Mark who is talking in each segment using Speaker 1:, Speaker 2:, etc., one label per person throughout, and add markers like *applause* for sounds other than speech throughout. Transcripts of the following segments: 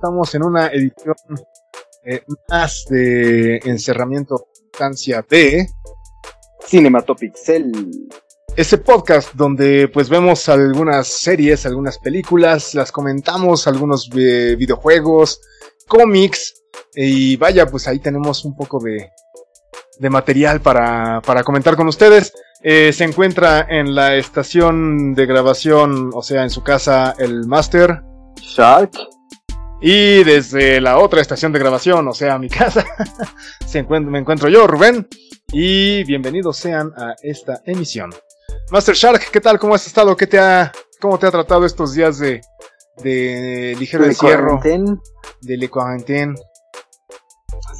Speaker 1: estamos en una edición eh, más de encerramiento distancia de
Speaker 2: Cinematopixel.
Speaker 1: Ese podcast donde pues vemos algunas series, algunas películas, las comentamos, algunos eh, videojuegos, cómics y vaya pues ahí tenemos un poco de, de material para, para comentar con ustedes. Eh, se encuentra en la estación de grabación, o sea, en su casa, el Master.
Speaker 2: Shark.
Speaker 1: Y desde la otra estación de grabación, o sea, mi casa, *laughs* se me encuentro yo, Rubén. Y bienvenidos sean a esta emisión. Master Shark, ¿qué tal? ¿Cómo has estado? ¿Qué te ha, ¿Cómo te ha tratado estos días de, de ligero encierro? De le cuarentena.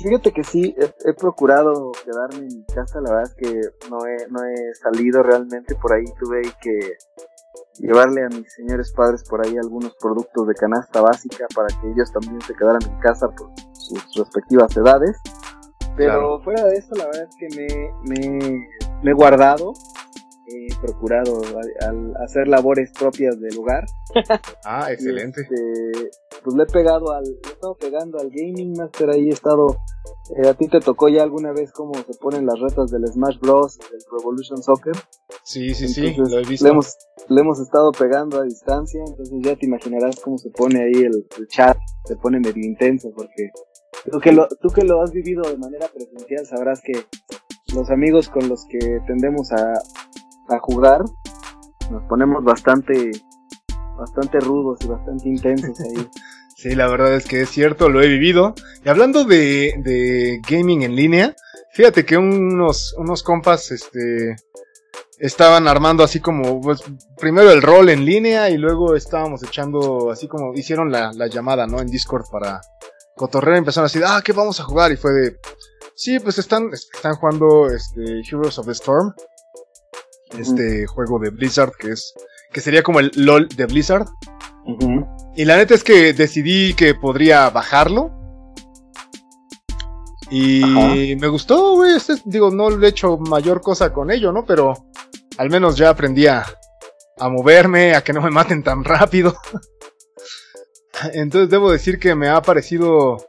Speaker 2: Fíjate que sí, he, procurado quedarme en mi casa, la verdad es que no he, no he salido realmente, por ahí tuve que llevarle a mis señores padres por ahí algunos productos de canasta básica para que ellos también se quedaran en casa por sus respectivas edades. Pero fuera de eso, la verdad es que me, me, me he guardado, he procurado al, hacer labores propias del lugar. *laughs*
Speaker 1: Ah, excelente.
Speaker 2: Este, pues le he pegado al, he estado pegando al Gaming Master, ahí he estado, eh, a ti te tocó ya alguna vez cómo se ponen las retas del Smash Bros, del Revolution Soccer.
Speaker 1: Sí, sí, sí, lo he visto.
Speaker 2: Le hemos, le hemos estado pegando a distancia, entonces ya te imaginarás cómo se pone ahí el, chat, se pone medio intenso, porque tú que, lo, tú que lo has vivido de manera presencial sabrás que los amigos con los que tendemos a, a jugar nos ponemos bastante bastante rudos y bastante intensos ahí. *laughs*
Speaker 1: sí, la verdad es que es cierto, lo he vivido. Y hablando de, de gaming en línea, fíjate que unos, unos compas, este, estaban armando así como, pues, primero el rol en línea y luego estábamos echando, así como, hicieron la, la llamada, ¿no? En Discord para cotorrear, empezaron a decir, ah, ¿qué vamos a jugar? Y fue de, sí, pues están, están jugando, este, Heroes of the Storm, este juego de Blizzard que es que sería como el LOL de Blizzard. Y la neta es que decidí que podría bajarlo. Y me gustó, güey. Este, digo, no le he hecho mayor cosa con ello, ¿no? Pero al menos ya aprendí a, a moverme, a que no me maten tan rápido. *laughs* Entonces debo decir que me ha parecido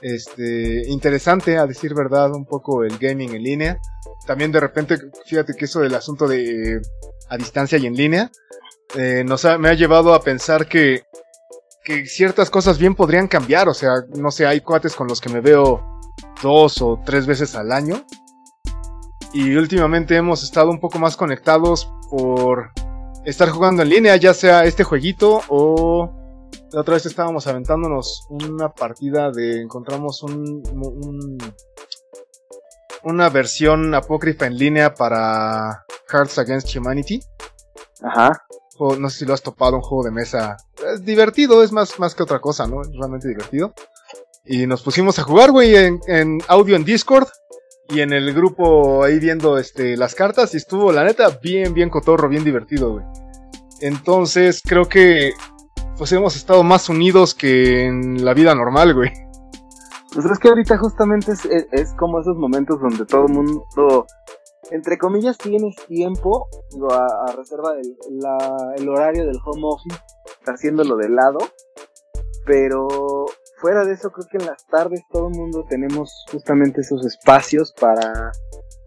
Speaker 1: este interesante, a decir verdad, un poco el gaming en línea. También de repente, fíjate que eso del asunto de a distancia y en línea, eh, nos me ha llevado a pensar que, que ciertas cosas bien podrían cambiar. O sea, no sé, hay cuates con los que me veo dos o tres veces al año. Y últimamente hemos estado un poco más conectados por estar jugando en línea, ya sea este jueguito o la otra vez estábamos aventándonos una partida de encontramos un, un una versión apócrifa en línea para Hearts Against Humanity.
Speaker 2: Ajá.
Speaker 1: no sé si lo has topado, un juego de mesa. Es divertido, es más, más que otra cosa, ¿no? Es realmente divertido. Y nos pusimos a jugar, güey, en, audio en Discord. Y en el grupo ahí viendo este, las cartas. Y estuvo, la neta, bien, bien cotorro, bien divertido, güey. Entonces, creo que pues hemos estado más unidos que en la vida normal, güey.
Speaker 2: Pues es que ahorita justamente es, es como esos momentos donde todo el mundo entre comillas, tienes tiempo, a, reserva del el horario del home office, haciéndolo de lado, pero fuera de eso, creo que en las tardes todo el mundo tenemos justamente esos espacios para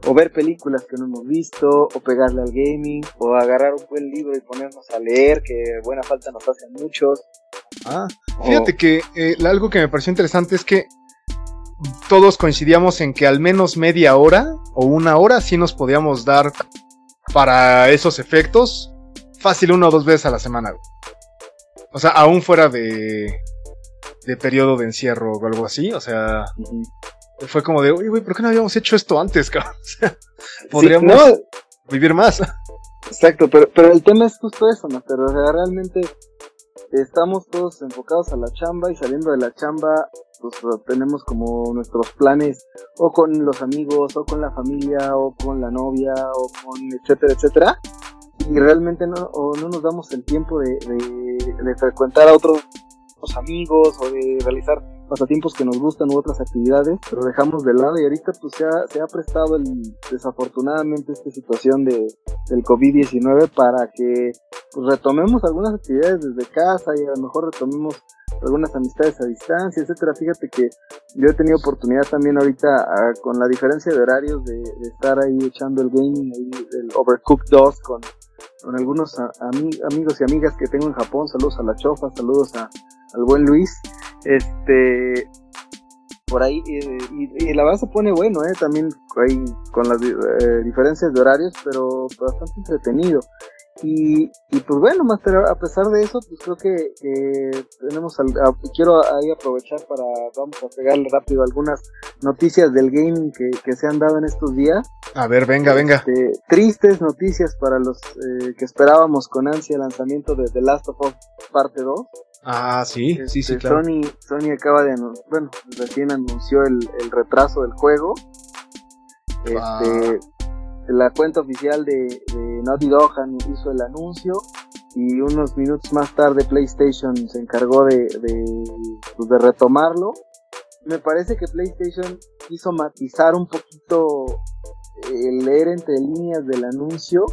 Speaker 2: o ver películas que no hemos visto, o pegarle al gaming, o agarrar un buen libro y ponernos a leer, que buena falta nos hacen muchos.
Speaker 1: Ah, fíjate que eh, algo que me pareció interesante es que todos coincidíamos en que al menos media hora o una hora sí nos podíamos dar para esos efectos fácil una o dos veces a la semana. O sea, aún fuera de, de periodo de encierro o algo así, o sea, fue como de, oye, güey, ¿por qué no habíamos hecho esto antes, cabrón? *laughs* O sea, podríamos vivir más. *laughs*
Speaker 2: Exacto, pero, pero el tema es justo eso, ¿no? Pero realmente estamos todos enfocados a la chamba y saliendo de la chamba pues tenemos como nuestros planes o con los amigos o con la familia o con la novia o con etcétera etcétera y realmente no, o no nos damos el tiempo de, de frecuentar a otros amigos o de realizar pasatiempos que nos gustan u otras actividades, pero dejamos de lado y ahorita pues se ha, se ha prestado el, desafortunadamente esta situación de, del COVID-19 para que pues, retomemos algunas actividades desde casa y a lo mejor retomemos algunas amistades a distancia, etcétera. Fíjate que yo he tenido oportunidad también ahorita, ah, con la diferencia de horarios, de, estar ahí echando el gaming, el Overcooked 2 con, con algunos amigos y amigas que tengo en Japón. Saludos a la Chofa, saludos a, al buen Luis. Este, por ahí y, la verdad se pone bueno eh también ahí con las eh, diferencias de horarios pero bastante entretenido y, y pues bueno, Master, a pesar de eso, pues creo que, tenemos, quiero ahí aprovechar para, vamos a pegarle rápido algunas noticias del que, que se han dado en estos días.
Speaker 1: A ver, venga, venga.
Speaker 2: Este, tristes noticias para los eh, que esperábamos con ansia el lanzamiento de The Last of Us parte 2.
Speaker 1: Ah, sí, sí, sí,
Speaker 2: este, claro. Sony, Sony acaba de, bueno, recién anunció el, el retraso del juego. Ah. Este, la cuenta oficial de, de Naughty Dog hizo el anuncio y unos minutos más tarde PlayStation se encargó de, de, pues, de retomarlo. Me parece que PlayStation quiso matizar un poquito el leer entre líneas del anuncio.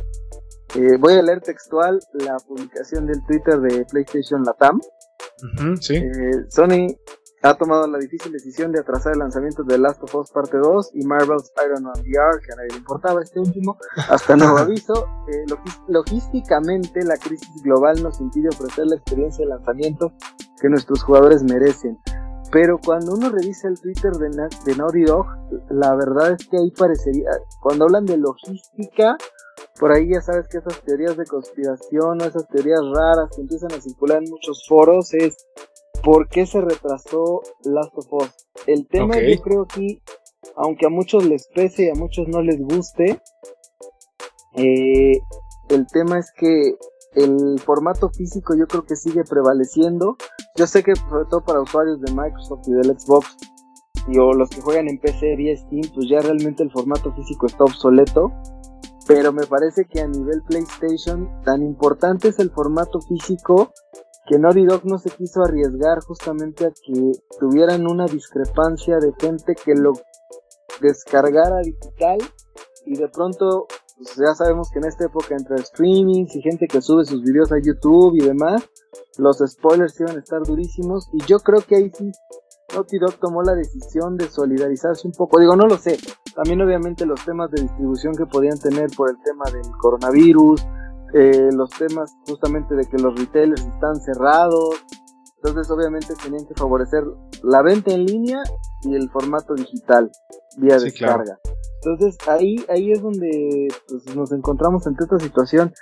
Speaker 2: Eh, voy a leer textual la publicación del Twitter de PlayStation Latam.
Speaker 1: sí.
Speaker 2: Eh, Sony ha tomado la difícil decisión de atrasar el lanzamiento de Last of Us Parte 2 y Marvel's Iron Man VR, que a nadie le importaba este último, hasta nuevo *laughs* aviso. Eh, logísticamente, la crisis global nos impide ofrecer la experiencia de lanzamiento que nuestros jugadores merecen. Pero cuando uno revisa el Twitter de, de Naughty Dog, la verdad es que ahí parecería, cuando hablan de logística, por ahí ya sabes que esas teorías de conspiración o esas teorías raras que empiezan a circular en muchos foros es ¿Por qué se retrasó Last of Us? El tema yo creo que, aunque a muchos les pese y a muchos no les guste, eh, el tema es que el formato físico yo creo que sigue prevaleciendo. Yo sé que sobre todo para usuarios de Microsoft y del Xbox y o los que juegan en PC y Steam, pues ya realmente el formato físico está obsoleto. Pero me parece que a nivel PlayStation tan importante es el formato físico que Naughty Dog no se quiso arriesgar justamente a que tuvieran una discrepancia de gente que lo descargara digital y de pronto pues ya sabemos que en esta época entre streamings y gente que sube sus videos a YouTube y demás, los spoilers iban a estar durísimos. Y yo creo que ahí sí Naughty Dog tomó la decisión de solidarizarse un poco, digo no lo sé, también obviamente los temas de distribución que podían tener por el tema del coronavirus, eh, los temas justamente de que los retailers están cerrados, entonces obviamente tenían que favorecer la venta en línea y el formato digital vía descarga. Entonces ahí, ahí es donde pues, nos encontramos ante esta situación.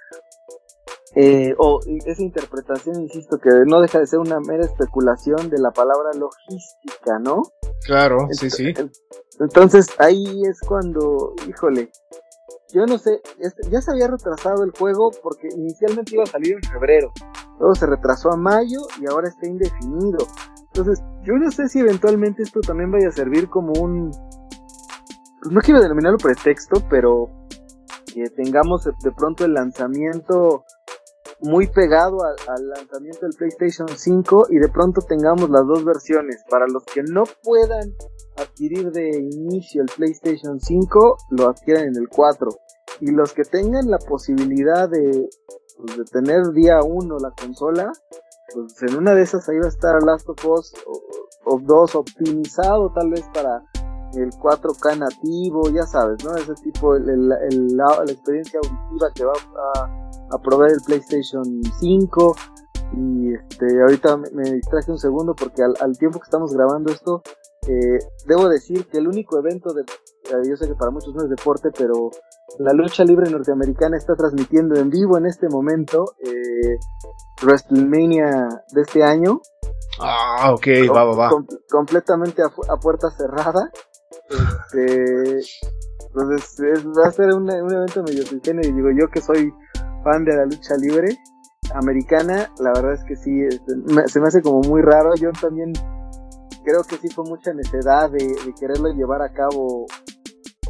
Speaker 2: Eh, o esa interpretación, insisto, que no deja de ser una mera especulación de la palabra logística, ¿no?
Speaker 1: Claro, sí, sí.
Speaker 2: Entonces ahí es cuando, híjole, yo no sé, ya se había retrasado el juego porque inicialmente iba a salir en febrero, luego se retrasó a mayo y ahora está indefinido. Entonces, yo no sé si eventualmente esto también vaya a servir como un, pues no quiero denominarlo pretexto, pero que tengamos de pronto el lanzamiento muy pegado al lanzamiento del PlayStation 5 y de pronto tengamos las dos versiones. Para los que no puedan adquirir de inicio el PlayStation 5, lo adquieren en el 4 y los que tengan la posibilidad de, pues, de tener día uno la consola, pues en una de esas ahí va a estar Last of Us of 2 optimizado tal vez para el 4K nativo, ya sabes, ¿no? Ese tipo, el, la, experiencia auditiva que va a, a, proveer el PlayStation 5. Y este, ahorita me, distraje un segundo porque al, al, tiempo que estamos grabando esto, eh, debo decir que el único evento de, eh, yo sé que para muchos no es deporte, pero la lucha libre norteamericana está transmitiendo en vivo en este momento eh, WrestleMania de este año.
Speaker 1: Ah, ok, va, va, va.
Speaker 2: completamente a, puerta cerrada. Este, entonces va a ser un, evento medio y digo yo que soy fan de la lucha libre americana, la verdad es que sí, este, se me hace como muy raro. Yo también creo que sí fue mucha necesidad de, quererlo llevar a cabo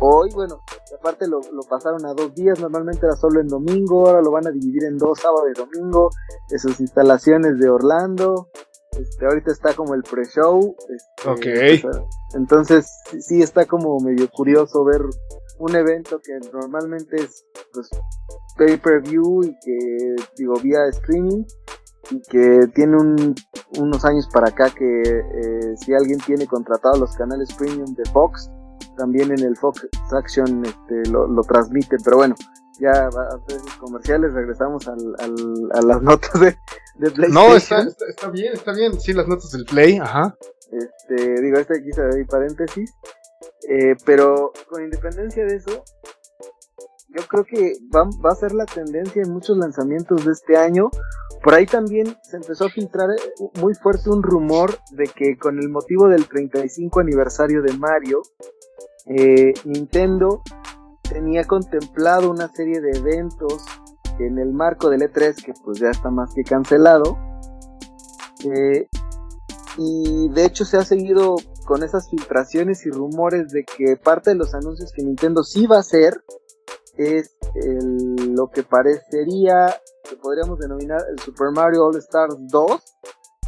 Speaker 2: Hoy, bueno, aparte lo, pasaron a dos días, normalmente era solo en domingo, ahora lo van a dividir en dos, sábado y domingo, de sus instalaciones de Orlando. Este, ahorita está como el pre-show.
Speaker 1: Este,
Speaker 2: entonces, sí está como medio curioso ver un evento que normalmente es pues, pay-per-view y que, digo, vía streaming. y que tiene unos años para acá que eh, si alguien tiene contratado los canales premium de Fox, también en el Fox Action este, lo, transmite, pero bueno, ya a hacer comerciales, regresamos al, a las *laughs* notas de, de PlayStation.
Speaker 1: No, está, está, bien, está bien, sí, las notas del Play, ajá.
Speaker 2: Este, digo, este aquí se paréntesis, eh, pero con independencia de eso, yo creo que va, va a ser la tendencia en muchos lanzamientos de este año. Por ahí también se empezó a filtrar eh, muy fuerte un rumor de que con el motivo del 35 aniversario de Mario, eh, Nintendo tenía contemplado una serie de eventos en el marco del E3 que pues ya está más que cancelado. Eh, y de hecho se ha seguido con esas filtraciones y rumores de que parte de los anuncios que Nintendo sí va a hacer es lo que parecería que podríamos denominar el Super Mario All Stars 2.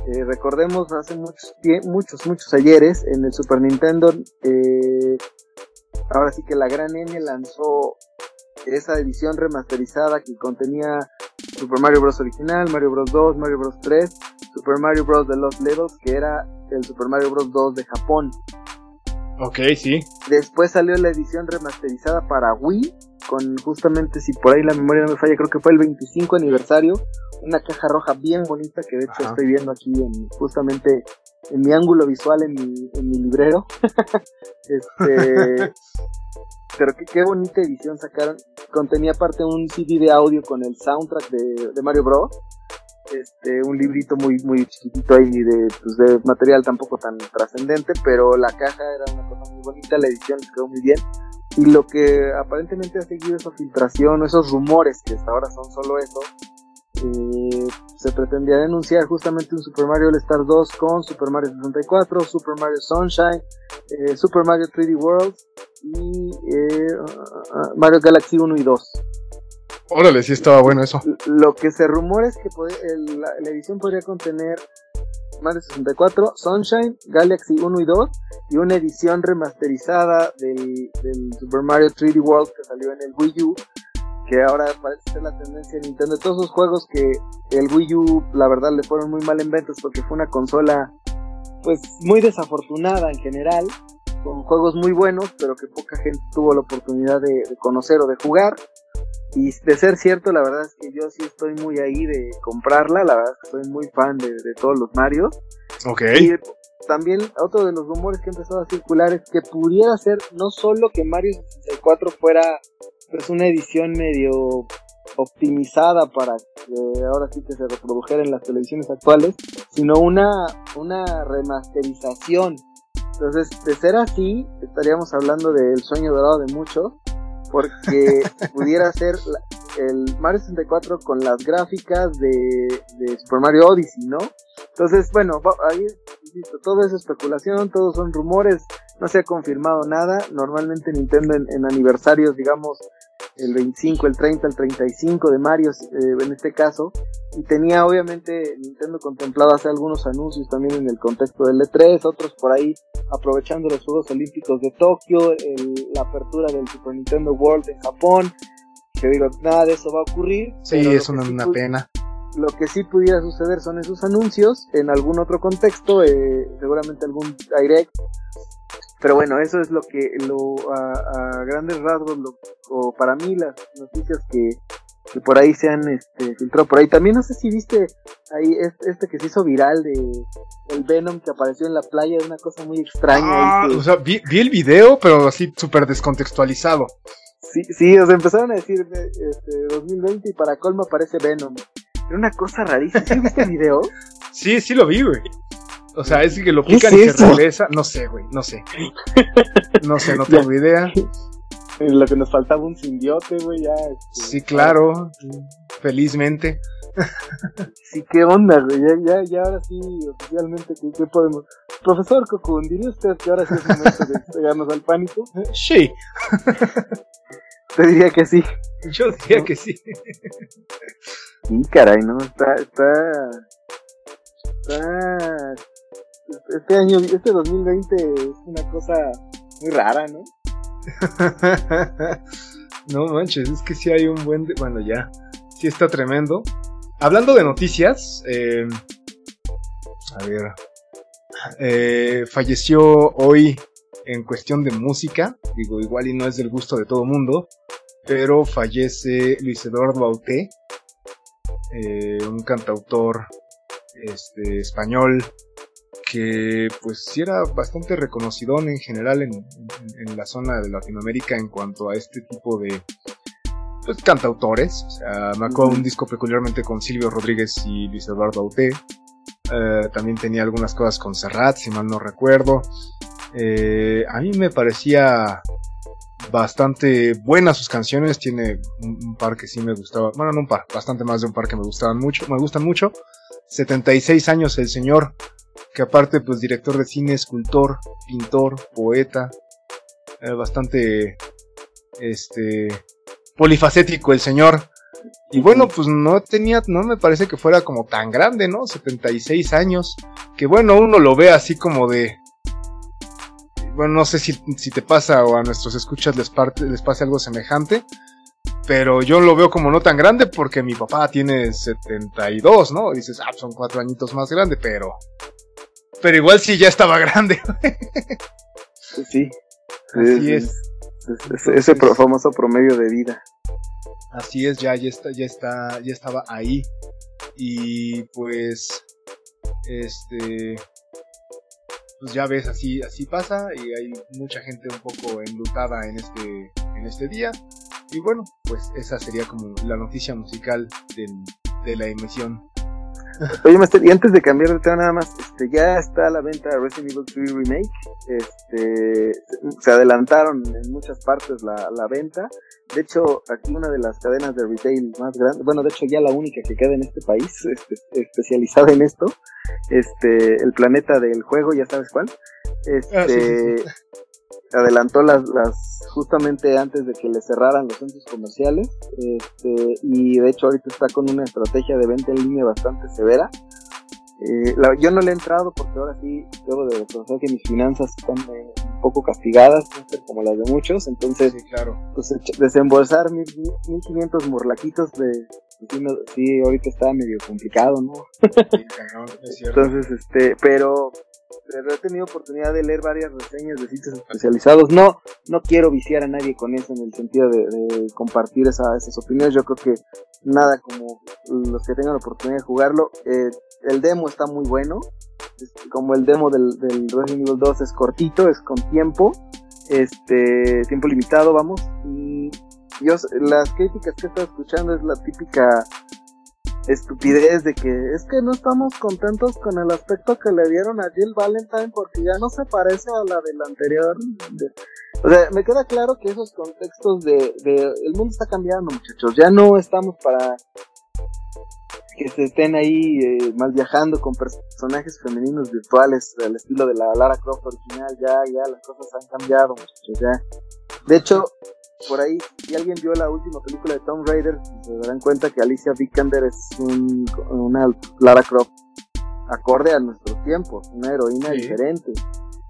Speaker 2: Eh, recordemos hace muchos, muchos, muchos ayeres en el Super Nintendo, eh, ahora sí que la gran N lanzó esa edición remasterizada que contenía Super Mario Bros. original, Mario Bros. 2, Mario Bros. 3, Super Mario Bros. de Los Levels, que era el Super Mario Bros. 2 de Japón.
Speaker 1: Ok, sí.
Speaker 2: Después salió la edición remasterizada para Wii, con justamente, si por ahí la memoria no me falla, creo que fue el 25 aniversario, una caja roja bien bonita que de hecho estoy viendo aquí en, justamente en mi ángulo visual en mi, en mi librero. *laughs* este, *laughs* pero qué, qué, bonita edición sacaron. Contenía aparte un CD de audio con el soundtrack de, de Mario Bros este, un librito muy, muy chiquitito ahí de, pues, de material tampoco tan trascendente, pero la caja era una cosa muy bonita, la edición quedó muy bien. Y lo que aparentemente ha seguido esa filtración esos rumores, que hasta ahora son solo eso, eh, se pretendía denunciar justamente un Super Mario All Star 2 con Super Mario 64, Super Mario Sunshine, eh, Super Mario 3D World y eh, uh, Mario Galaxy 1 y 2.
Speaker 1: Órale, sí estaba bueno eso.
Speaker 2: Lo que se rumora es que la, edición podría contener Mario 64, Sunshine, Galaxy 1 y 2 y una edición remasterizada del, Super Mario 3D World que salió en el Wii U, que ahora parece ser la tendencia de Nintendo. Todos esos juegos que el Wii U, la verdad, le fueron muy mal en ventas porque fue una consola pues muy desafortunada en general, con juegos muy buenos, pero que poca gente tuvo la oportunidad de conocer o de jugar. Y de ser cierto, la verdad es que yo sí estoy muy ahí de comprarla. La verdad es que soy muy fan de, todos los Mario.
Speaker 1: Ok.
Speaker 2: Y también otro de los rumores que ha empezado a circular es que pudiera ser no solo que Mario 64 fuera pues una edición medio optimizada para que ahora sí que se reprodujera en las televisiones actuales, sino una, una remasterización. Entonces, de ser así, estaríamos hablando del sueño dorado de muchos, porque *laughs* pudiera ser el Mario 64 con las gráficas de, Super Mario Odyssey, ¿no? Entonces, bueno, ahí, insisto, todo es especulación, todos son rumores, no se ha confirmado nada. Normalmente Nintendo en aniversarios, digamos, el 25, el 30, el 35 de Mario eh, en este caso. Y tenía obviamente Nintendo contemplado hacer algunos anuncios también en el contexto del E3, otros por ahí aprovechando los Juegos Olímpicos de Tokio, la apertura del Super Nintendo World en Japón. Que digo, nada de eso va a ocurrir.
Speaker 1: Sí, es una, una pena.
Speaker 2: Lo que sí pudiera suceder son esos anuncios en algún otro contexto, eh, seguramente algún direct pero bueno, eso es lo que, lo, a, grandes rasgos, lo, o para mí las noticias que, que por ahí se han este, filtrado por ahí. También no sé si viste ahí este, este, que se hizo viral de el Venom que apareció en la playa, una cosa muy extraña.
Speaker 1: Ah, o sea, vi, el video, pero así súper descontextualizado.
Speaker 2: Sí, sí, o sea, empezaron a decir este, 2020 y para colma aparece Venom. Era una cosa rarísima. ¿Sí viste el video? *laughs*
Speaker 1: sí, sí lo vi, güey. O sea, es que lo pican y se regresa. No sé, güey, no sé. No sé, no *laughs* tengo idea.
Speaker 2: Lo que nos faltaba un simbiote, güey, ya.
Speaker 1: Este, sí, claro. Felizmente.
Speaker 2: Sí, qué onda, güey. Ya, ya, ya ahora sí, oficialmente, ¿qué, podemos? Profesor Cocoon, ¿diría usted que ahora sí es momento de pegarnos al pánico?
Speaker 1: Sí.
Speaker 2: Te diría que sí.
Speaker 1: Yo diría que sí.
Speaker 2: Sí, caray, ¿no? Está, está, está este año, este 2020 es una cosa muy rara, ¿no? *laughs*
Speaker 1: no manches, es que sí hay un buen... bueno, ya, sí está tremendo. hablando de noticias, eh, a ver, eh, falleció hoy en cuestión de música, digo, igual y no es del gusto de todo mundo, pero fallece Luis Eduardo Bauté, eh, un cantautor este, español que pues sí era bastante reconocido en general en, en, la zona de Latinoamérica en cuanto a este tipo de pues, cantautores. O sea, me acuerdo un disco peculiarmente con Silvio Rodríguez y Luis Eduardo Bauté. Eh, también tenía algunas cosas con Serrat, si mal no recuerdo. Eh, a mí me parecía bastante buenas sus canciones. Tiene un, par que sí me gustaba. Bueno, no un par, bastante más de un par que me gustaban mucho. Me gustan mucho. 76 años el señor, que aparte, pues director de cine, escultor, pintor, poeta. Eh, bastante. Este. Polifacético el señor. Y bueno, pues no tenía, no me parece que fuera como tan grande, ¿no? 76 años. Que bueno, uno lo ve así como de. Bueno, no sé si, si te pasa o a nuestros escuchas les, parte, les pase algo semejante. Pero yo lo veo como no tan grande porque mi papá tiene 72, ¿no? dices, ah, son cuatro añitos más grande, pero. Pero igual sí ya estaba grande. *laughs*
Speaker 2: sí. Así es. ese famoso promedio de vida.
Speaker 1: Así es, ya, ya está, ya está, ya estaba ahí. Y pues, este, pues ya ves, así, así pasa y hay mucha gente un poco enlutada en este, en este día. Y bueno, pues esa sería como la noticia musical de la emisión.
Speaker 2: Oye, Master, y antes de cambiar de tema nada más, este, ya está a la venta Resident Evil 3 Remake. Este, se adelantaron en muchas partes la, la venta. De hecho, aquí una de las cadenas de retail más grandes, bueno, de hecho ya la única que queda en este país, este, especializada en esto, este, el planeta del juego, ya sabes cuál, este, ah, adelantó las, las, justamente antes de que le cerraran los centros comerciales, este, y de hecho ahorita está con una estrategia de venta en línea bastante severa, eh, yo no le he entrado porque ahora sí debo de reconocer que mis finanzas están eh, un poco castigadas, como las de muchos, entonces
Speaker 1: claro.
Speaker 2: pues, desembolsar 1500 morlaquitos de... Pues, sí, ahorita está medio complicado, ¿no? entonces, este, pero pero he tenido oportunidad de leer varias reseñas de sitios especializados. No, no quiero viciar a nadie con eso en el sentido de, compartir esas opiniones. Yo creo que nada como los que tengan la oportunidad de jugarlo. Eh, el demo está muy bueno. como el demo del, del Resident Evil 2 es cortito, es con tiempo. Este, tiempo limitado, vamos. Y yo, las críticas que he estado escuchando es la típica estupidez de que es que no estamos contentos con el aspecto que le dieron a Jill Valentine porque ya no se parece a la del anterior. o sea, me queda claro que esos contextos de, el mundo está cambiando, muchachos. Ya no estamos para que se estén ahí eh, mal viajando con personajes femeninos virtuales al estilo de la Lara Croft original. Ya, ya las cosas han cambiado, muchachos. Ya. De hecho, por ahí, si alguien vio la última película de Tomb Raider, se darán cuenta que Alicia Vikander es una Lara Croft acorde a nuestros tiempos, una heroína diferente.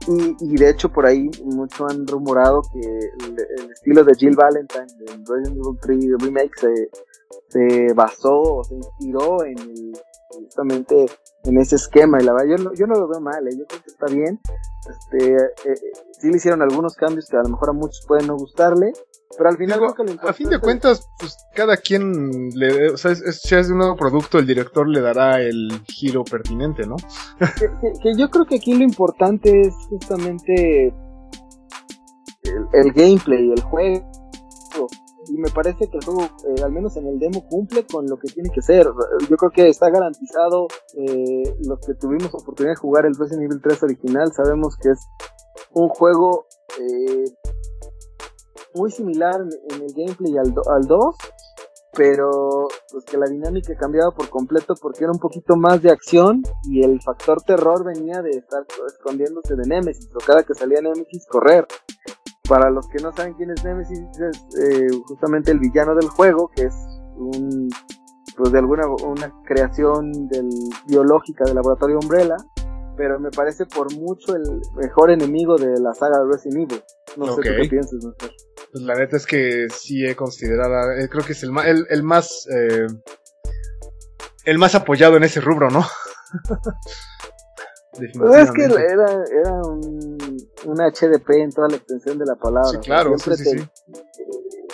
Speaker 2: Y, y, de hecho por ahí mucho han rumorado que el, estilo de Jill Valentine de Resident Evil 3 Remake se, se basó o se inspiró en justamente en ese esquema y la verdad yo no, yo no lo veo mal, ¿eh? yo creo que está bien este eh, eh, sí le hicieron algunos cambios que a lo mejor a muchos pueden no gustarle pero al final
Speaker 1: a fin de cuentas pues cada quien le o sea si es un nuevo producto el director le dará el giro pertinente no *laughs*
Speaker 2: que, yo creo que aquí lo importante es justamente el, el gameplay el juego y me parece que el juego, eh, al menos en el demo, cumple con lo que tiene que ser. Yo creo que está garantizado. Eh, los que tuvimos oportunidad de jugar el Resident Evil 3 original, sabemos que es un juego eh, muy similar en, el gameplay al, al 2, pero pues que la dinámica cambiaba por completo porque era un poquito más de acción y el factor terror venía de estar escondiéndose de Nemesis o cada que salía Nemesis correr. Para los que no saben quién es Nemesis, es eh, justamente el villano del juego, que es un, pues de alguna una creación del, biológica del laboratorio Umbrella, pero me parece por mucho el mejor enemigo de la saga de Resident Evil. No sé qué piensas, no
Speaker 1: Pues la neta es que sí he considerado, eh, creo que es el, el, el más... Eh, el más apoyado en ese rubro, ¿no? *laughs*
Speaker 2: Pues es que era, era un, un, HDP en toda la extensión de la palabra.
Speaker 1: Sí, claro, sí, sí,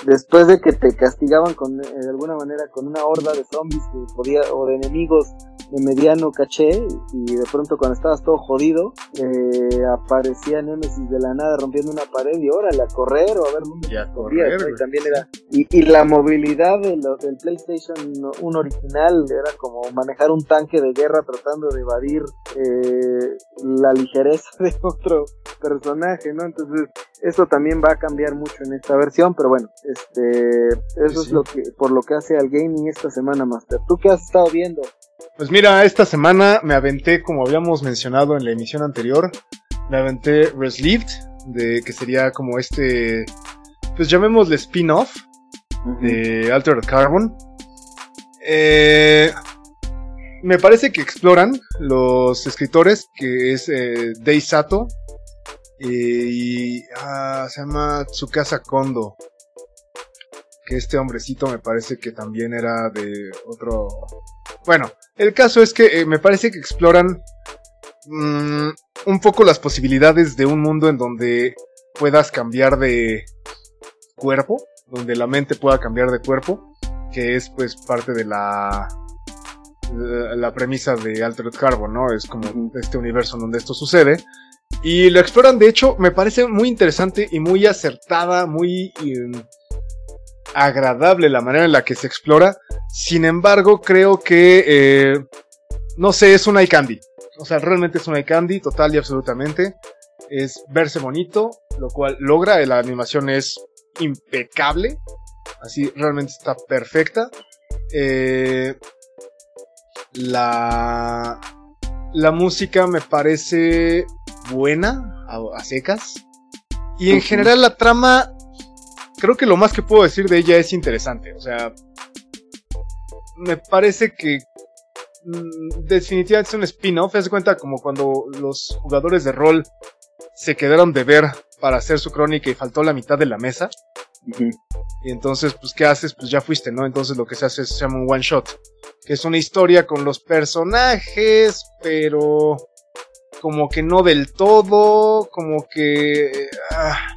Speaker 2: Después de que te castigaban con, eh, de alguna manera con una horda de zombies que podía, o de enemigos de mediano caché y de pronto cuando estabas todo jodido eh, aparecía Nemesis de la nada rompiendo una pared y órale a correr o a ver dónde
Speaker 1: y correr,
Speaker 2: también era y, la movilidad del PlayStation 1 original era como manejar un tanque de guerra tratando de evadir eh, la ligereza *laughs* de otro personaje no entonces eso también va a cambiar mucho en esta versión pero bueno este eso es lo que por lo que hace al gaming esta semana Master. Tú qué has estado viendo
Speaker 1: pues mira, esta semana me aventé, como habíamos mencionado en la emisión anterior, me aventé Reslived, de que sería como este, pues llamémosle spin-off de Altered Carbon. Eh, me parece que exploran los escritores, que es eh, Dei Sato y ah, se llama Tsukasa Kondo. Que este hombrecito me parece que también era de otro bueno, el caso es que eh, me parece que exploran mm, un poco las posibilidades de un mundo en donde puedas cambiar de cuerpo, donde la mente pueda cambiar de cuerpo, que es pues parte de la la, premisa de Altered Carbon, ¿no? Es como este universo en donde esto sucede. Y lo exploran, de hecho, me parece muy interesante y muy acertada, muy em, agradable la manera en la que se explora. Sin embargo, creo que, eh, no sé, es un iCandy. O sea, realmente es un iCandy, total y absolutamente. Es verse bonito, lo cual logra. La animación es impecable. Así, realmente está perfecta. Eh, la, la música me parece buena, a secas. Y en general la trama creo que lo más que puedo decir de ella es interesante. O sea, me parece que mm, definitivamente es un spin-off. Haz cuenta como cuando los jugadores de rol se quedaron de ver para hacer su crónica y faltó la mitad de la mesa. Y entonces, pues, ¿qué haces? Pues ya fuiste, ¿no? Entonces lo que se hace es, se llama un one shot. Que es una historia con los personajes, pero como que no del todo, como que... Ah,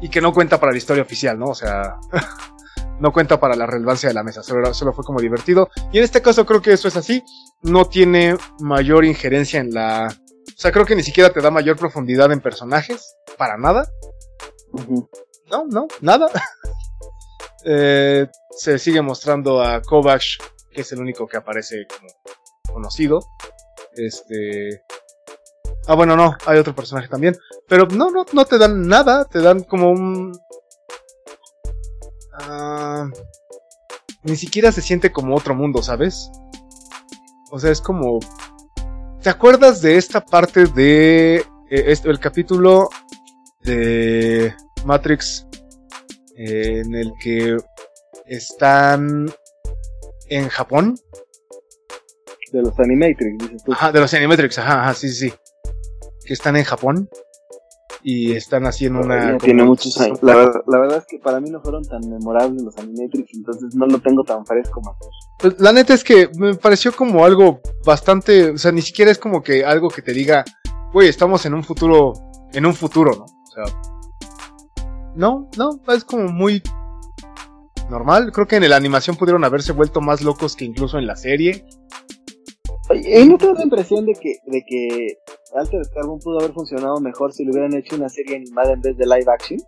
Speaker 1: y que no cuenta para la historia oficial, ¿no? O sea, *laughs* no cuenta para la relevancia de la mesa, solo, solo, fue como divertido. Y en este caso creo que eso es así, no tiene mayor injerencia en la... O sea, creo que ni siquiera te da mayor profundidad en personajes, para nada. No, no, nada. *laughs* eh, se sigue mostrando a Kovacs, que es el único que aparece como conocido. Este, Ah, bueno, no, hay otro personaje también. Pero no, no, no te dan nada, te dan como un... Ah, ni siquiera se siente como otro mundo, ¿sabes? O sea, es como... ¿Te acuerdas de esta parte de... Eh, el capítulo de Matrix eh, en el que están en Japón?
Speaker 2: De los Animatrix, dices tú.
Speaker 1: Ajá, de los Animatrix, ajá, ajá, sí, sí que están en Japón y están haciendo una...
Speaker 2: Tiene muchos años. La, verdad es que para mí no fueron tan memorables los Animatrix, entonces no lo tengo tan fresco más.
Speaker 1: Pues, la neta es que me pareció como algo bastante, o sea, ni siquiera es como que algo que te diga, güey, estamos en un futuro, en un futuro, ¿no? O sea, no, no, es como muy normal. Creo que en la animación pudieron haberse vuelto más locos que incluso en la serie.
Speaker 2: Oye, ¿no te da la impresión de que, de que Alter Carbon pudo haber funcionado mejor si le hubieran hecho una serie animada en vez de live action?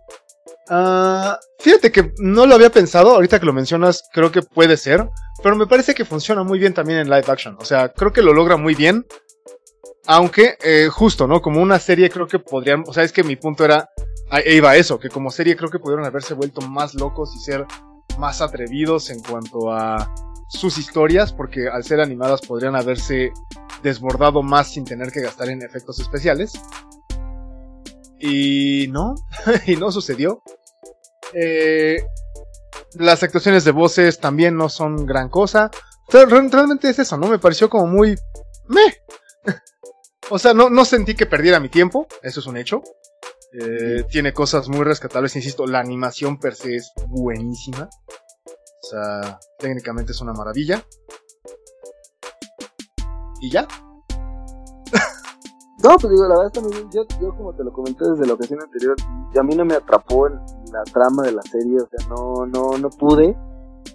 Speaker 1: Ah, fíjate que no lo había pensado, ahorita que lo mencionas creo que puede ser, pero me parece que funciona muy bien también en live action, o sea, creo que lo logra muy bien, aunque eh, justo, ¿no? Como una serie creo que podrían, o sea, es que mi punto era, iba eso, que como serie creo que pudieron haberse vuelto más locos y ser más atrevidos en cuanto a sus historias, porque al ser animadas podrían haberse desbordado más sin tener que gastar en efectos especiales. Y no, *laughs* y no sucedió. Eh, las actuaciones de voces también no son gran cosa. Realmente es eso, ¿no? Me pareció como muy... Meh. *laughs* o sea, no, no sentí que perdiera mi tiempo, eso es un hecho. Eh, tiene cosas muy rescatables, insisto, la animación per se es buenísima. O sea, técnicamente es una maravilla. y ya. *laughs*
Speaker 2: No, pues digo, la verdad también, yo, yo como te lo comenté desde la ocasión anterior, a mí no me atrapó en la trama de la serie, o sea, no, no, no pude.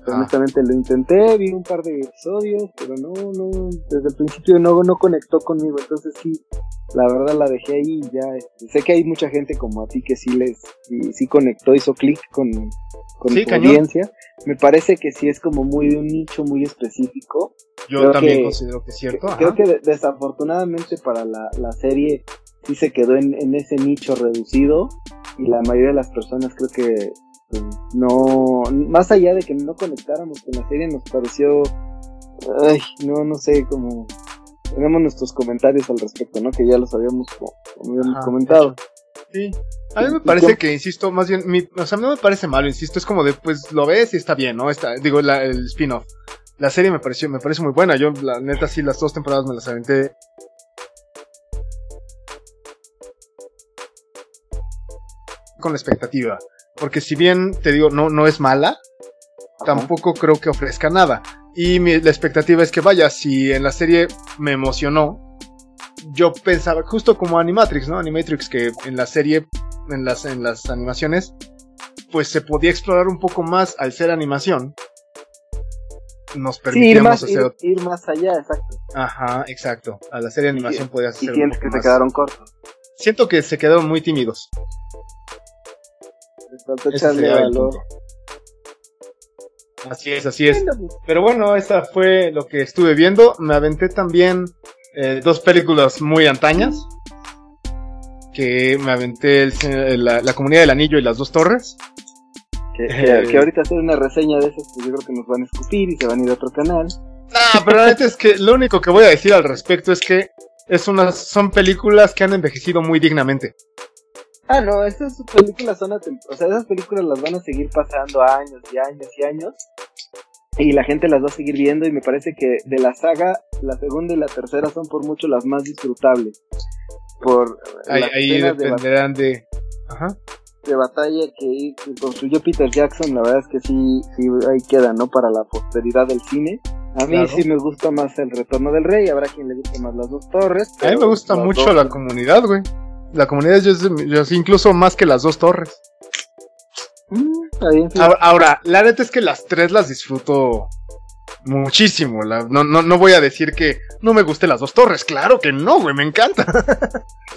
Speaker 1: Ah.
Speaker 2: Honestamente lo intenté, vi un par de episodios, pero no, no, desde el principio no, no conectó conmigo, entonces sí, la verdad la dejé ahí y ya. este, sé que hay mucha gente como a ti que sí les, sí, sí conectó, hizo clic con, con
Speaker 1: Sí,
Speaker 2: tu
Speaker 1: cañón.
Speaker 2: audiencia. Me parece que sí es como muy de un nicho muy específico.
Speaker 1: Yo
Speaker 2: Creo
Speaker 1: también
Speaker 2: que-
Speaker 1: considero que es cierto.
Speaker 2: Creo que de- desafortunadamente para la, la serie sí se quedó en, en ese nicho reducido y la mayoría de las personas creo que pues, no, más allá de que no conectáramos con la serie nos pareció, ay, no, no sé, como tenemos nuestros comentarios al respecto, ¿no? Que ya los habíamos, habíamos
Speaker 1: Ajá,
Speaker 2: comentado.
Speaker 1: Sí. A mí me
Speaker 2: ¿Y
Speaker 1: parece que, insisto, más bien, mi- o sea, no me parece malo, insisto, es como de, pues lo ves y está bien, ¿no? Está, digo, la- el spin-off. La serie me pareció, me parece muy buena. Yo, la neta, sí, las dos temporadas me las aventé. Con la expectativa. Porque si bien, te digo, no, no es mala, tampoco creo que ofrezca nada. Y mi- la expectativa es que vaya, si en la serie me emocionó, yo pensaba, justo como Animatrix, ¿no? Animatrix, que en la serie, en las, en las animaciones, pues se podía explorar un poco más al ser animación. Nos
Speaker 2: Sí, ir
Speaker 1: permitíamos
Speaker 2: más,
Speaker 1: hacer.
Speaker 2: ir, ir más allá, exacto.
Speaker 1: Ajá, exacto. A la serie de animación podías
Speaker 2: Y
Speaker 1: hacer. un
Speaker 2: sientes que se
Speaker 1: más.
Speaker 2: quedaron cortos.
Speaker 1: Siento que se quedaron muy tímidos. Punto. Así es, así es.
Speaker 2: Pues,
Speaker 1: Pero bueno, esa fue lo que estuve viendo. Me aventé también eh, dos películas muy antañas. Que me aventé el- la, la Comunidad del Anillo y las dos torres.
Speaker 2: que,
Speaker 1: Eh.
Speaker 2: que, que ahorita hacer una reseña de esas, pues yo creo que nos van a escupir y se van a ir a otro canal.
Speaker 1: Ah, pero la neta es que lo único que voy a decir al respecto es que es unas, son películas que han envejecido muy dignamente.
Speaker 2: Ah, no, estas películas son o sea, esas películas las van a seguir pasando años y años y años. Y la gente las va a seguir viendo y me parece que de la saga, la segunda y la tercera son por mucho las más disfrutables. Por
Speaker 1: Ahí,
Speaker 2: las
Speaker 1: ahí
Speaker 2: de,
Speaker 1: dependerán de... Ajá.
Speaker 2: de batalla que, que construyó Peter Jackson, la verdad es que sí, sí, ahí queda, ¿no? Para la posteridad del cine. A mí
Speaker 1: Claro.
Speaker 2: sí me gusta más el Retorno del Rey, habrá quien le guste más las dos torres.
Speaker 1: A mí me gusta mucho
Speaker 2: dos-
Speaker 1: la comunidad, güey. La comunidad yo, yo- incluso más que las dos torres.
Speaker 2: Bien, sí.
Speaker 1: Ahora, ahora, la neta es que las tres las disfruto muchísimo. la- no, no, no voy a decir que no me gusten las dos torres. Claro que no, güey, me encanta.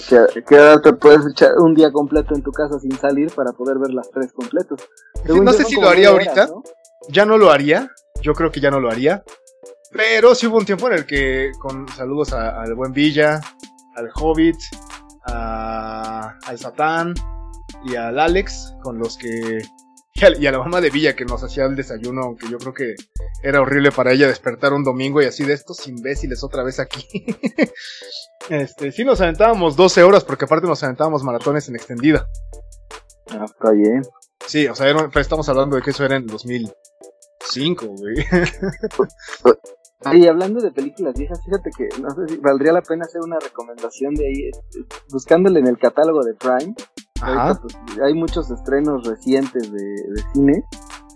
Speaker 2: Que, que ahora te puedes echar un día completo en tu casa sin salir para poder ver las tres completos. Según
Speaker 1: no sé si lo haría
Speaker 2: horas,
Speaker 1: ahorita.
Speaker 2: ¿no?
Speaker 1: Ya no lo haría. Yo creo que ya no lo haría. Pero sí hubo un tiempo en el que, con saludos a- al buen Villa, al Hobbit, a- al Satán y al Alex, con los que. Y a, y a la mamá de Villa que nos hacía el desayuno, aunque yo creo que era horrible para ella despertar un domingo y así de estos imbéciles otra vez aquí. *laughs* este, sí nos aventábamos 12 horas, porque aparte nos aventábamos maratones en extendida.
Speaker 2: Ah, está bien.
Speaker 1: Sí, o sea, era- pero estamos hablando de que eso era en 2005, güey.
Speaker 2: Y hablando de películas viejas, fíjate que no sé si valdría la pena hacer una recomendación de ahí, este, buscándole en el catálogo de Prime. Ahorita, pues, hay muchos estrenos recientes de, de cine,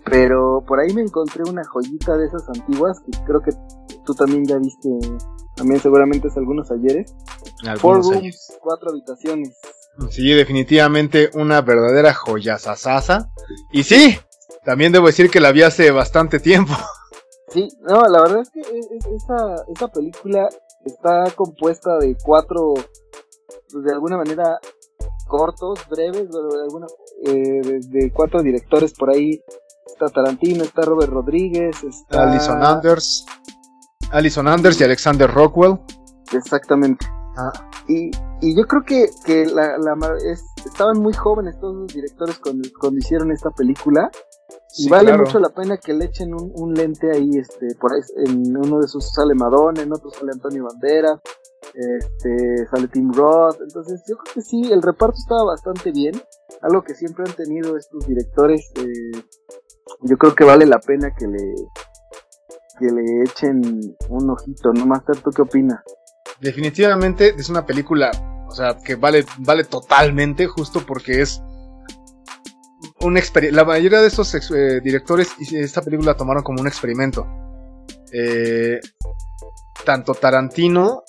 Speaker 2: pero por ahí me encontré una joyita de esas antiguas que creo que tú también ya viste, también seguramente es algunos ayeres. Four
Speaker 1: Algunos
Speaker 2: rooms,
Speaker 1: años.
Speaker 2: cuatro habitaciones.
Speaker 1: Sí, definitivamente una verdadera joya sasasa. Y sí, también debo decir que la vi hace bastante tiempo. *laughs*
Speaker 2: Sí, no, la verdad es que e- e- esa, esa película está compuesta de cuatro, pues, de alguna manera, cortos, breves, de, alguna, eh, de, cuatro directores por ahí. Está Tarantino, está Robert Rodríguez, está...
Speaker 1: Alison Anders. Alison Anders y Alexander Rockwell.
Speaker 2: Exactamente.
Speaker 1: Ah.
Speaker 2: Y, y yo creo que, que la, la es- estaban muy jóvenes todos los directores cuando, cuando hicieron esta película. Y vale
Speaker 1: claro.
Speaker 2: mucho la pena que le echen un, un lente ahí, este, por ahí, en uno de sus sale Madonna, en otro sale Antonio Banderas, este, sale Tim Roth, entonces yo creo que sí, el reparto estaba bastante bien, algo que siempre han tenido estos directores, eh, yo creo que vale la pena que le, que le echen un ojito, ¿no? Master, ¿tú qué opinas?
Speaker 1: Definitivamente es una película, o sea, que vale, vale totalmente, justo porque es un experimento. La mayoría de estos eh, directores esta película la tomaron como un experimento. Eh, tanto Tarantino,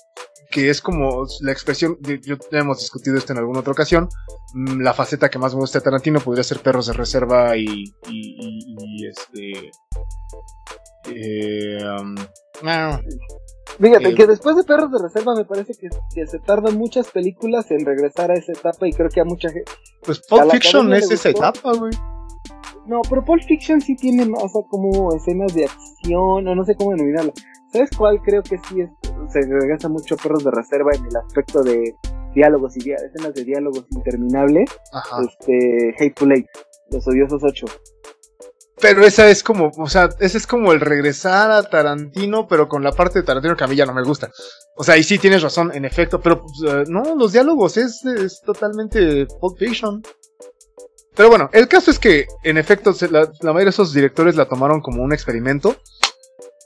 Speaker 1: que es como la expresión, yo hemos discutido esto en alguna otra ocasión, mm, la faceta que más me gusta de Tarantino podría ser Perros de Reserva y, y, este...
Speaker 2: Eh, um, Fíjate eh, que después de Perros de Reserva me parece que, se tardan muchas películas en regresar a esa etapa y creo que a mucha gente...
Speaker 1: Pues Pulp Fiction es esa etapa, güey.
Speaker 2: No, pero Pulp Fiction sí tiene más como escenas de acción, o no sé cómo denominarla. ¿Sabes cuál creo que sí es, se regresa mucho Perros de Reserva en el aspecto de diálogos y escenas de diálogos interminables? Ajá. Este, Hateful Eight, Los Odiosos Ocho.
Speaker 1: Pero esa es como, o sea, ese es como el regresar a Tarantino, pero con la parte de Tarantino que a mí ya no me gusta. O sea, ahí sí tienes razón, en efecto, pero pues, eh, no, los diálogos es, es totalmente Pulp Fiction. Pero bueno, el caso es que, en efecto, la, mayoría de esos directores la tomaron como un experimento.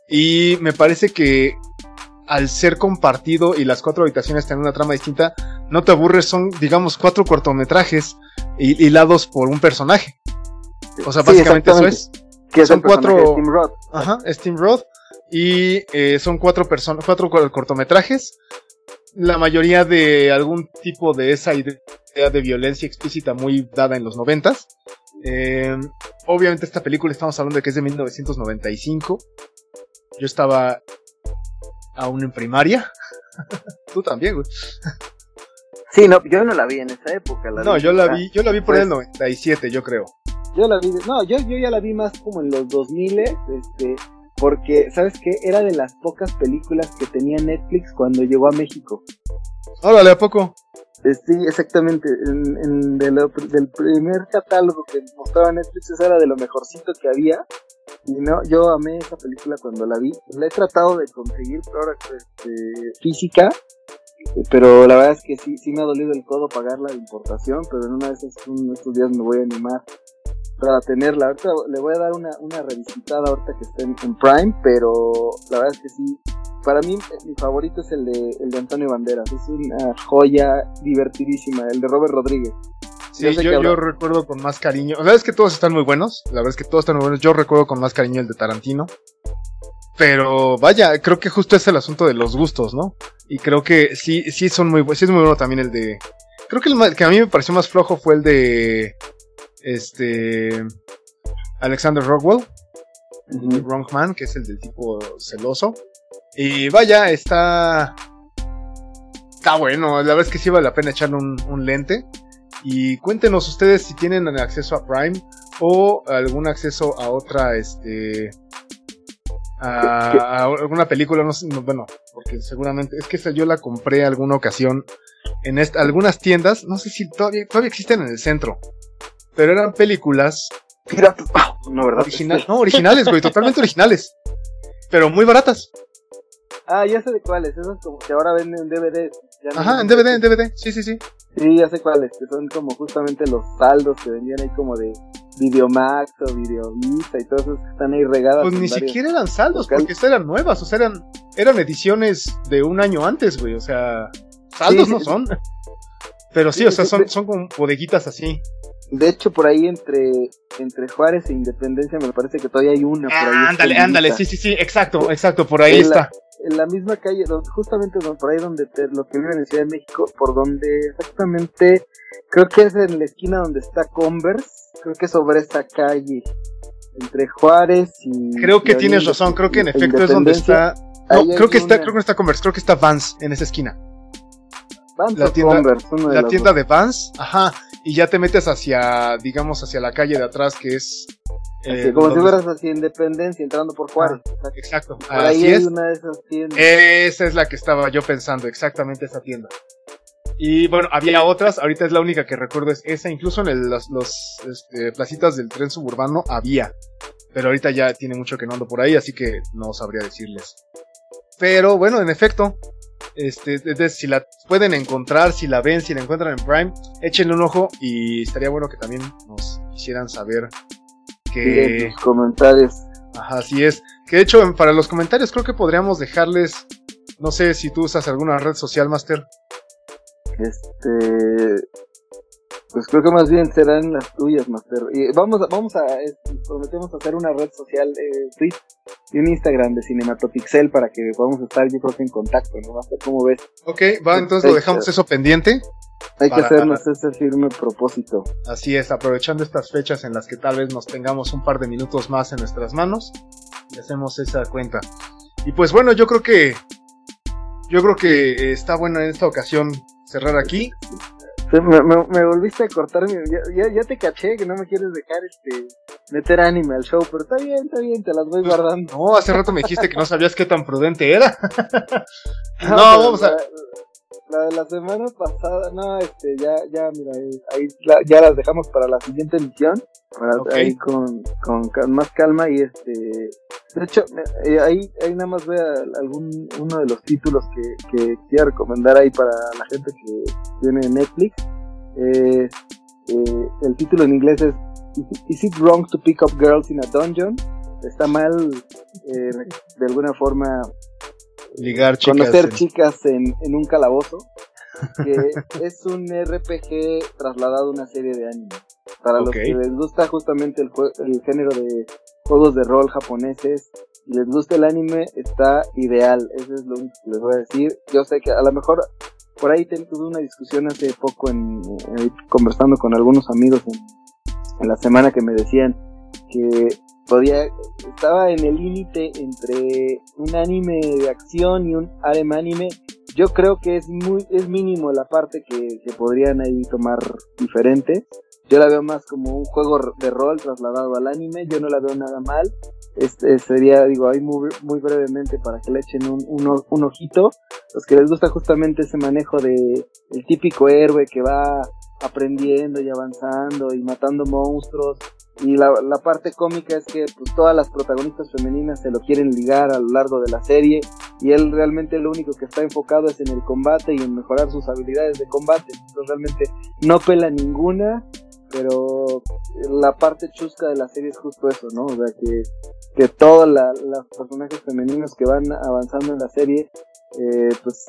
Speaker 1: Y me parece que al ser compartido y las cuatro habitaciones tienen una trama distinta, no te aburres, son, digamos, cuatro cortometrajes hilados por un personaje. O sea, básicamente eso es.
Speaker 2: Que son cuatro.
Speaker 1: Ajá, Steam Road. Y eh, son cuatro personas, cuatro cortometrajes. La mayoría de algún tipo de esa idea de violencia explícita muy dada en los noventas. Eh, obviamente esta película estamos hablando de que es de 1995. Yo estaba aún en primaria. *laughs* Tú también, güey.
Speaker 2: Sí, no, yo no la vi en esa época.
Speaker 1: no, yo la vi, yo la vi por el 97, pues yo creo.
Speaker 2: Yo la vi, no, yo, yo ya la vi más como en los 2000, este, porque, ¿sabes qué? Era de las pocas películas que tenía Netflix cuando llegó a México.
Speaker 1: Órale, ¿a poco?
Speaker 2: Sí, exactamente. En, del primer catálogo que mostraba Netflix, esa era de lo mejorcito que había. Y no, yo amé esa película cuando la vi. La he tratado de conseguir, ahora este, física. Pero la verdad es que sí, sí me ha dolido el codo pagarla de importación, pero en una de estos días me voy a animar para tenerla. Ahorita le voy a dar una, una revisitada ahorita que esté en, Prime, pero la verdad es que sí. Para mí, mi favorito es el de, el de Antonio Banderas. Es una joya divertidísima, el de Robert Rodríguez.
Speaker 1: Sí, yo, yo, recuerdo con más cariño. La verdad es que todos están muy buenos. La verdad es que todos están muy buenos. Yo recuerdo con más cariño el de Tarantino. Pero vaya, creo que justo es el asunto de los gustos, ¿no? Y creo que sí, sí son muy buenos. Sí es muy bueno también el de. Creo que el que a mí me pareció más flojo fue el de este Alexander Rockwell, uh que es el del tipo celoso. Y vaya, está. Está bueno, la verdad es que sí vale la pena echarle un, lente. Y cuéntenos ustedes si tienen acceso a Prime o algún acceso a otra, este. A, alguna película, no sé, bueno, porque seguramente es que esa yo la compré alguna ocasión en algunas tiendas, no sé si todavía existen en el centro, pero eran películas.
Speaker 2: Ah, no, ¿verdad?
Speaker 1: no, originales, güey, totalmente originales. Pero muy baratas.
Speaker 2: Ah, ya sé de cuáles, esos como que ahora venden en DVD.
Speaker 1: Ajá, en DVD, en DVD, sí, sí, sí.
Speaker 2: Sí, ya sé cuáles, que son como justamente los saldos que vendían ahí como de Videomax o Videovista y todos esos que están ahí regadas.
Speaker 1: Pues ni siquiera eran saldos, porque estas eran nuevas, o sea, eran, eran ediciones de un año antes, güey, o sea, saldos no son. Pero sí, o sea, son, son como bodeguitas así.
Speaker 2: De hecho, por ahí entre, entre Juárez e Independencia me parece que todavía hay una. Por ahí
Speaker 1: ándale, ándale, sí, sí, sí, exacto, exacto, por ahí está.
Speaker 2: en la misma calle, justamente por ahí donde lo que vive en Ciudad de México, por donde exactamente, creo que es en la esquina donde está Converse, creo que sobre esta calle, entre Juárez y...
Speaker 1: Creo que tienes razón, creo que en efecto es donde está... No, creo que está, creo que no está Converse, creo que está Vans en esa esquina.
Speaker 2: Vans la tienda, Converse, de
Speaker 1: la tienda de Vans, ajá, y ya te metes hacia, digamos, hacia la calle de atrás, que es...
Speaker 2: Eh, como si fueras hacia Independencia, entrando por Juárez.
Speaker 1: Ah, exacto.
Speaker 2: Por ahí hay una de esas tiendas.
Speaker 1: Esa es la que estaba yo pensando, exactamente esa tienda. Y bueno, había otras, ahorita es la única que recuerdo es esa, incluso en el, los, este, placitas del tren suburbano había, pero ahorita ya tiene mucho que no ando por ahí, así que no sabría decirles. Pero bueno, en efecto, este, si la pueden encontrar, si la ven, si la encuentran en Prime, échenle un ojo y estaría bueno que también nos quisieran saber que...
Speaker 2: comentarios.
Speaker 1: Ajá, así es. Que de hecho, para los comentarios creo que podríamos dejarles, no sé si tú usas alguna red social, Master.
Speaker 2: Este... Pues creo que más bien serán las tuyas, Master. Y vamos a, vamos a, prometemos hacer una red social, eh, y un Instagram de Cinematopixel para que podamos estar, yo creo que en contacto, ¿no? Master, ¿cómo ves?
Speaker 1: Ok, va, entonces lo dejamos eso pendiente.
Speaker 2: Hay que hacernos ese firme propósito.
Speaker 1: Así es, aprovechando estas fechas en las que tal vez nos tengamos un par de minutos más en nuestras manos, y hacemos esa cuenta. Y pues bueno, yo creo que yo creo que está bueno en esta ocasión cerrar aquí.
Speaker 2: Me, volviste a cortar, ya, ya, te caché que no me quieres dejar este meter anime al show, pero está bien, está bien, te las voy guardando.
Speaker 1: No, hace rato me dijiste que no sabías qué tan prudente era. *laughs* no, vamos a...
Speaker 2: La de la semana pasada, no, este, ya, ya, mira, ahí ya las dejamos para la siguiente emisión, para ahí con, con, más calma y este, de hecho, eh, ahí, ahí nada más vea algún, uno de los títulos que, que quiero recomendar ahí para la gente que tiene Netflix. Eh, eh, el título en inglés es Is it wrong to pick up girls in a dungeon? Está mal, eh, de alguna forma,
Speaker 1: Ligar
Speaker 2: chicas conocer chicas en, en un calabozo, que *laughs* es un RPG trasladado a una serie de anime. Para los que les gusta justamente el, el género de juegos de rol japoneses les gusta el anime, está ideal. Eso es lo único que les voy a decir. Yo sé que a lo mejor por ahí tuve una discusión hace poco en, conversando con algunos amigos en, en, la semana que me decían que podía estaba en el límite entre un anime de acción y un harem anime. Yo creo que es muy es mínimo la parte que, podrían ahí tomar diferente. Yo la veo más como un juego de rol trasladado al anime. Yo no la veo nada mal. Este sería, digo, ahí muy, muy brevemente para que le echen un, un, un ojito. Los que les gusta justamente ese manejo de el típico héroe que va aprendiendo y avanzando y matando monstruos. Y la, parte cómica es que pues, todas las protagonistas femeninas se lo quieren ligar a lo largo de la serie y él realmente lo único que está enfocado es en el combate y en mejorar sus habilidades de combate. Entonces realmente no pela ninguna, pero la parte chusca de la serie es justo eso, ¿no? O sea, que, que todos los personajes femeninos que van avanzando en la serie, eh, pues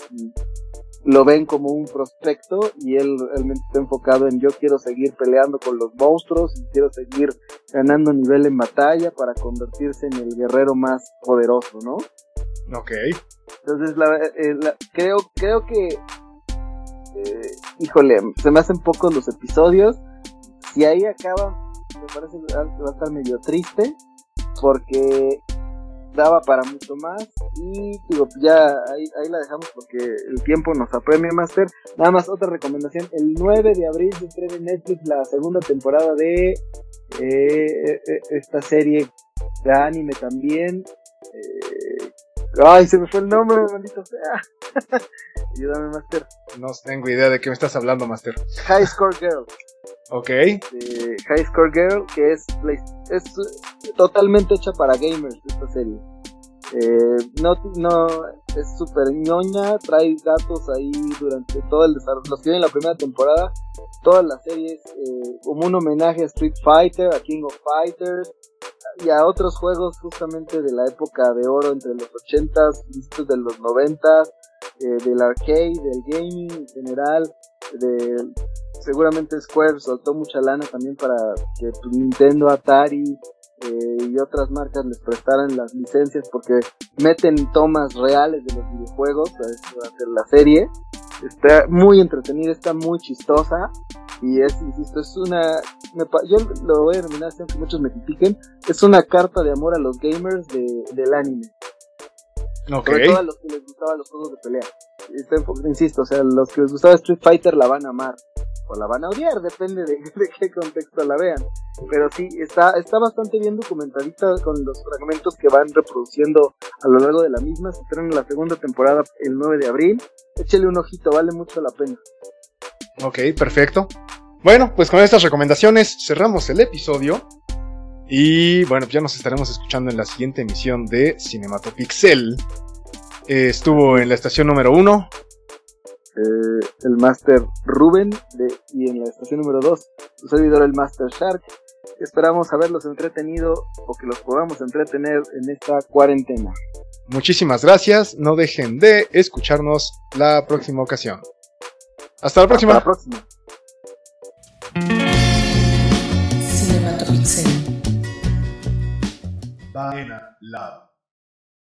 Speaker 2: lo ven como un prospecto y él realmente está enfocado en yo quiero seguir peleando con los monstruos y quiero seguir ganando nivel en batalla para convertirse en el guerrero más poderoso, ¿no?
Speaker 1: Ok.
Speaker 2: Entonces, eh, la, creo, creo que, eh, híjole, se me hacen pocos los episodios. Si ahí acaba, me parece que va a estar medio triste porque daba para mucho más. Y digo ya ahí, ahí la dejamos porque el tiempo nos apremia Master. Nada más otra recomendación. El 9 de abril se estrena en Netflix la segunda temporada de eh, eh, eh, esta serie de anime también ay se me fue el nombre maldito sea *laughs* ayúdame Master
Speaker 1: no tengo idea de qué me estás hablando Master
Speaker 2: High Score Girl
Speaker 1: Ok.
Speaker 2: High Score Girl, que es, es totalmente hecha para gamers esta serie. Eh, no, no, es súper ñoña, trae datos ahí durante todo el desarrollo, los que en la primera temporada, todas las series, eh, como un homenaje a Street Fighter, a King of Fighters y a otros juegos justamente de la época de oro entre los 80s, y de los 90s, eh, del arcade, del gaming en general, de seguramente Square soltó mucha lana también para que Nintendo, Atari eh, y otras marcas les prestaran las licencias porque meten tomas reales de los videojuegos durante la serie. Está muy entretenida, está muy chistosa y es, insisto, es una, yo lo voy a denominar, que muchos me critiquen, es una carta de amor a los gamers de, del anime.
Speaker 1: Okay.
Speaker 2: Sobre todo a los que les gustaban los juegos de pelea. insisto, o sea, los que les gustaba Street Fighter la van a amar o la van a odiar, depende *laughs* de, qué contexto la vean. Pero sí, está, está bastante bien documentadita con los fragmentos que van reproduciendo a lo largo de la misma. Se estrena la segunda temporada el 9 de abril. Échele un ojito, vale mucho la pena.
Speaker 1: Ok, perfecto. Bueno, pues con estas recomendaciones cerramos el episodio. Y bueno, ya nos estaremos escuchando en la siguiente emisión de Cinematopixel. Eh, estuvo en la estación número 1
Speaker 2: eh, el Master Rubén y en la estación número 2 su servidor el Master Shark. Esperamos haberlos entretenido o que los podamos entretener en esta cuarentena.
Speaker 1: Muchísimas gracias, no dejen de escucharnos la próxima ocasión. Hasta la próxima
Speaker 2: Hasta próxima. la próxima. Cinematopixel.
Speaker 1: Banana Lab.